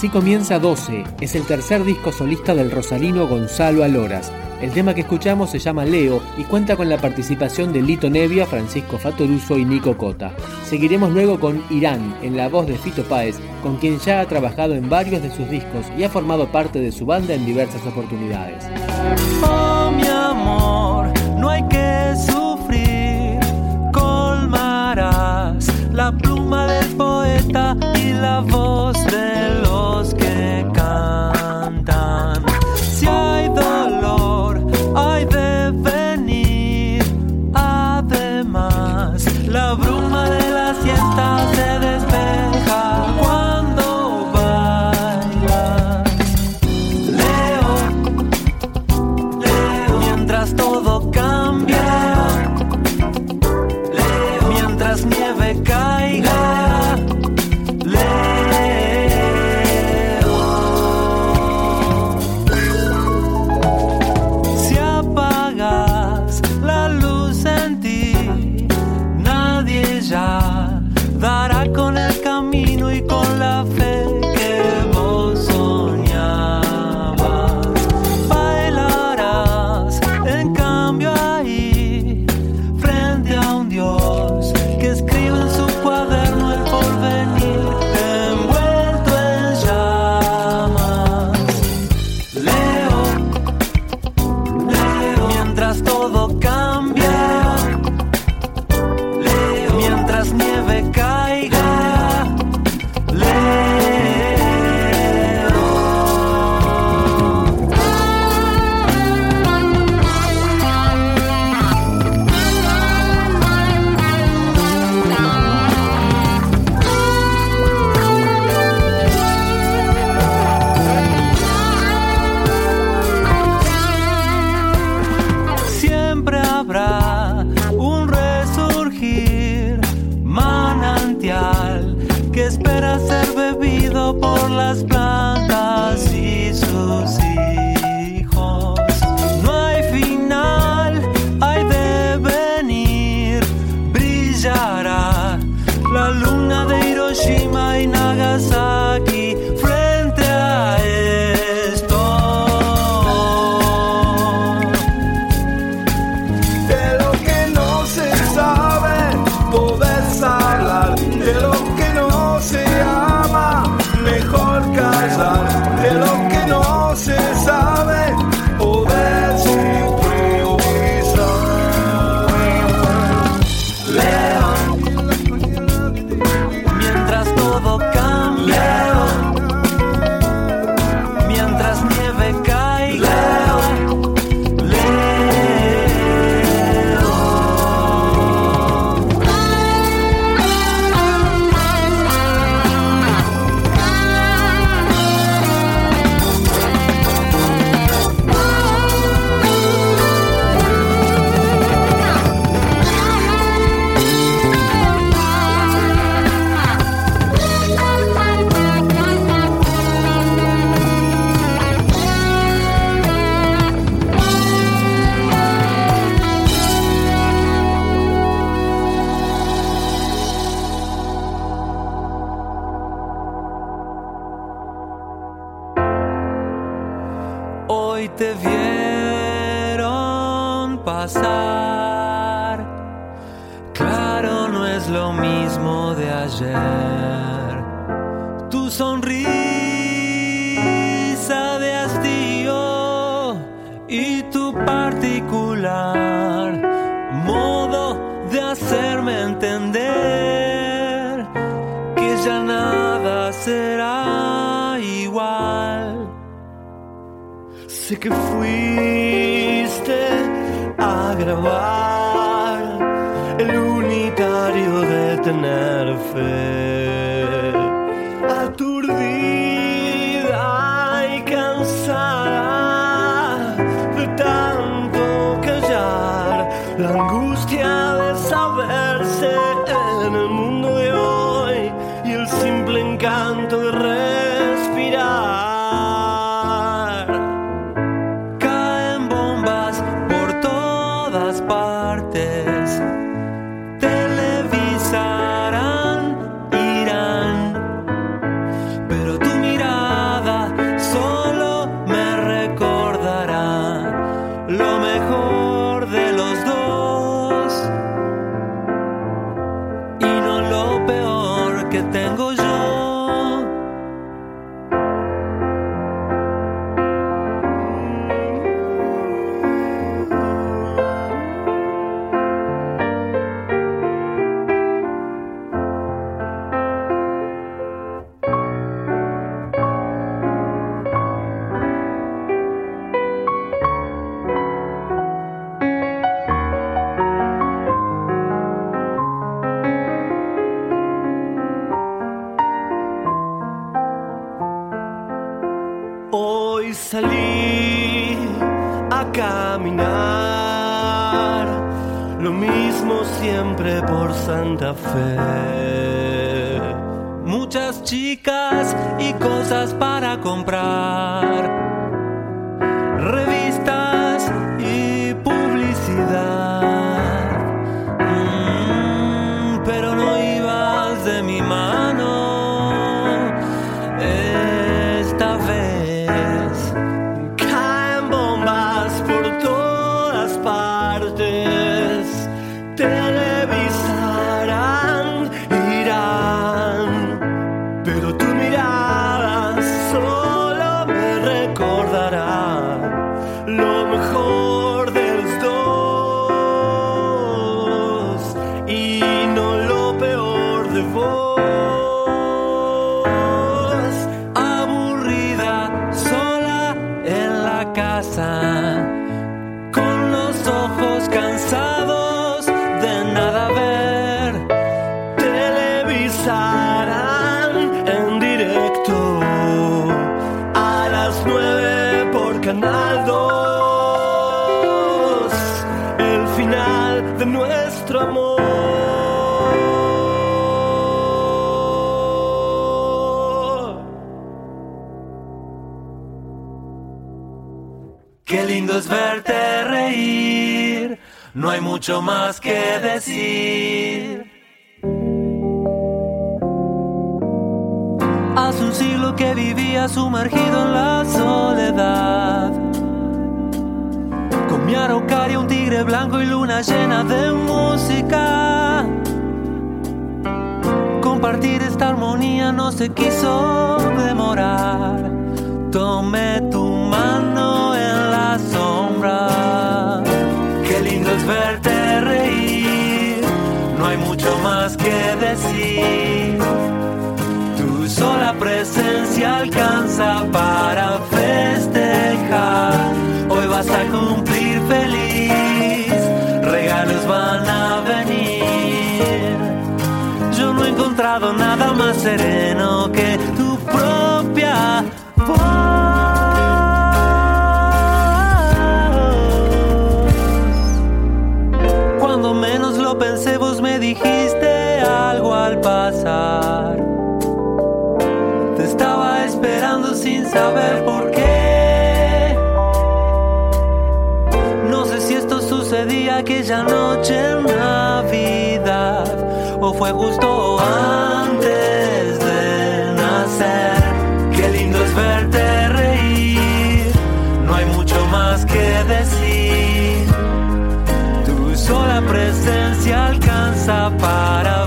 Así comienza 12, es el tercer disco solista del rosalino Gonzalo Aloras. El tema que escuchamos se llama Leo y cuenta con la participación de Lito Nevia, Francisco Fatoruso y Nico Cota. Seguiremos luego con Irán, en la voz de Fito Páez, con quien ya ha trabajado en varios de sus discos y ha formado parte de su banda en diversas oportunidades. Oh, mi amor, no hay que sufrir, colmarás la pluma del poeta y la voz de Sé que fuiste a grabar el unitario de tener fe. Santa Fe. Muchas chicas y cosas para comprar, mucho más que decir. Hace un siglo que vivía sumergido en la soledad. Con mi araucaria, un tigre blanco y luna llena de música. Compartir esta armonía no se quiso demorar. Tomé tu mano en la sombra. Verte reír. No hay mucho más que decir. Tu sola presencia alcanza para festejar. Hoy vas a cumplir feliz, regalos van a venir. Yo no he encontrado nada más sereno que tu propia dijiste algo al pasar. Te estaba esperando sin saber por qué. No sé si esto sucedía aquella noche en Navidad o fue justo antes de nacer. Para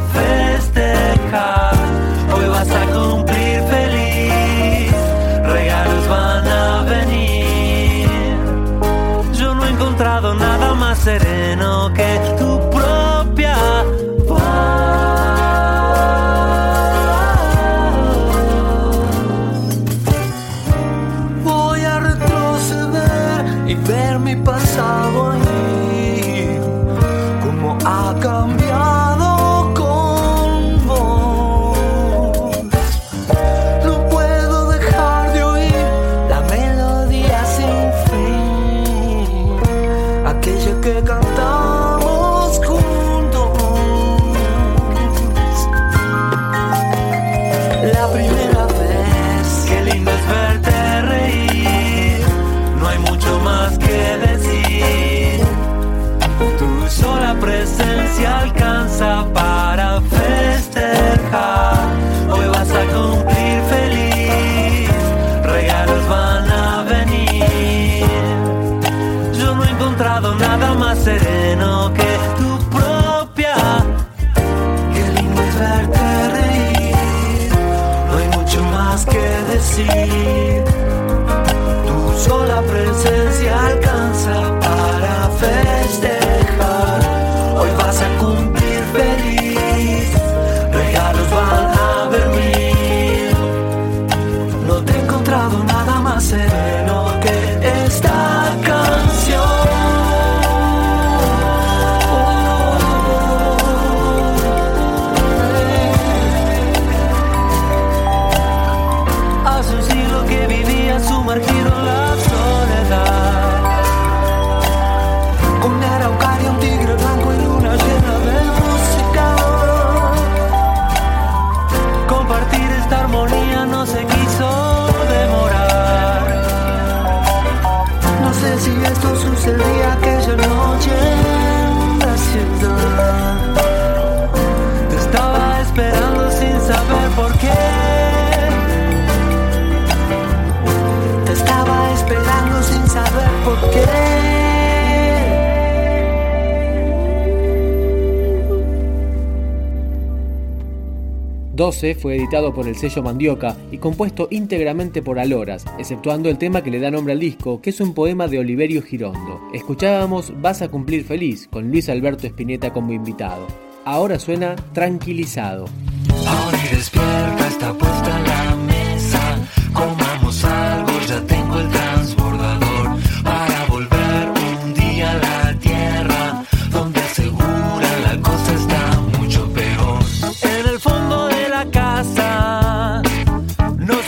2012 fue editado por el sello Mandioca y compuesto íntegramente por Aloras, exceptuando el tema que le da nombre al disco, que es un poema de Oliverio Girondo. Escuchábamos Vas a cumplir feliz con Luis Alberto Espineta como invitado. Ahora suena Tranquilizado.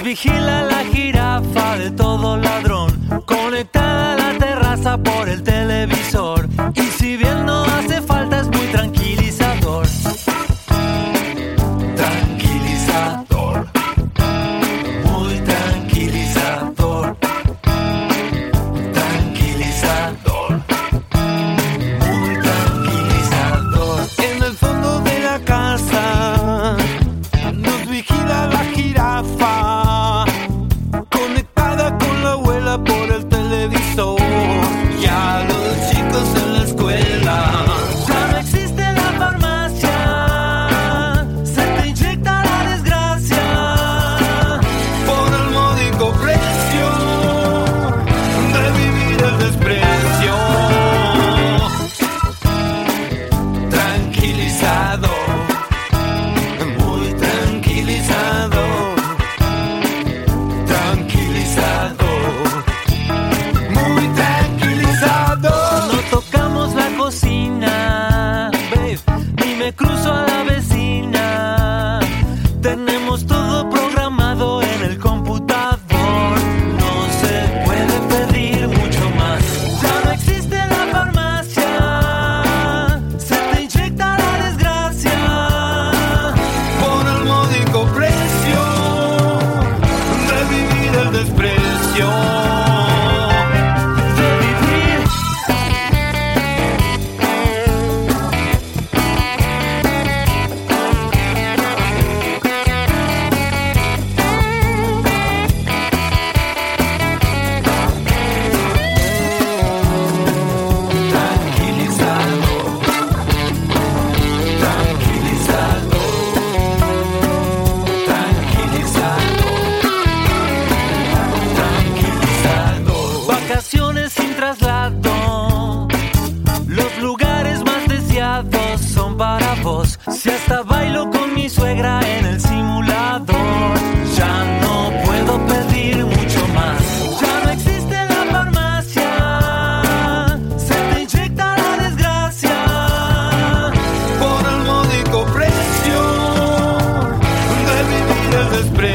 vigila la jirafa de todo ladrón, conectada la terraza por el teléfono spreekt.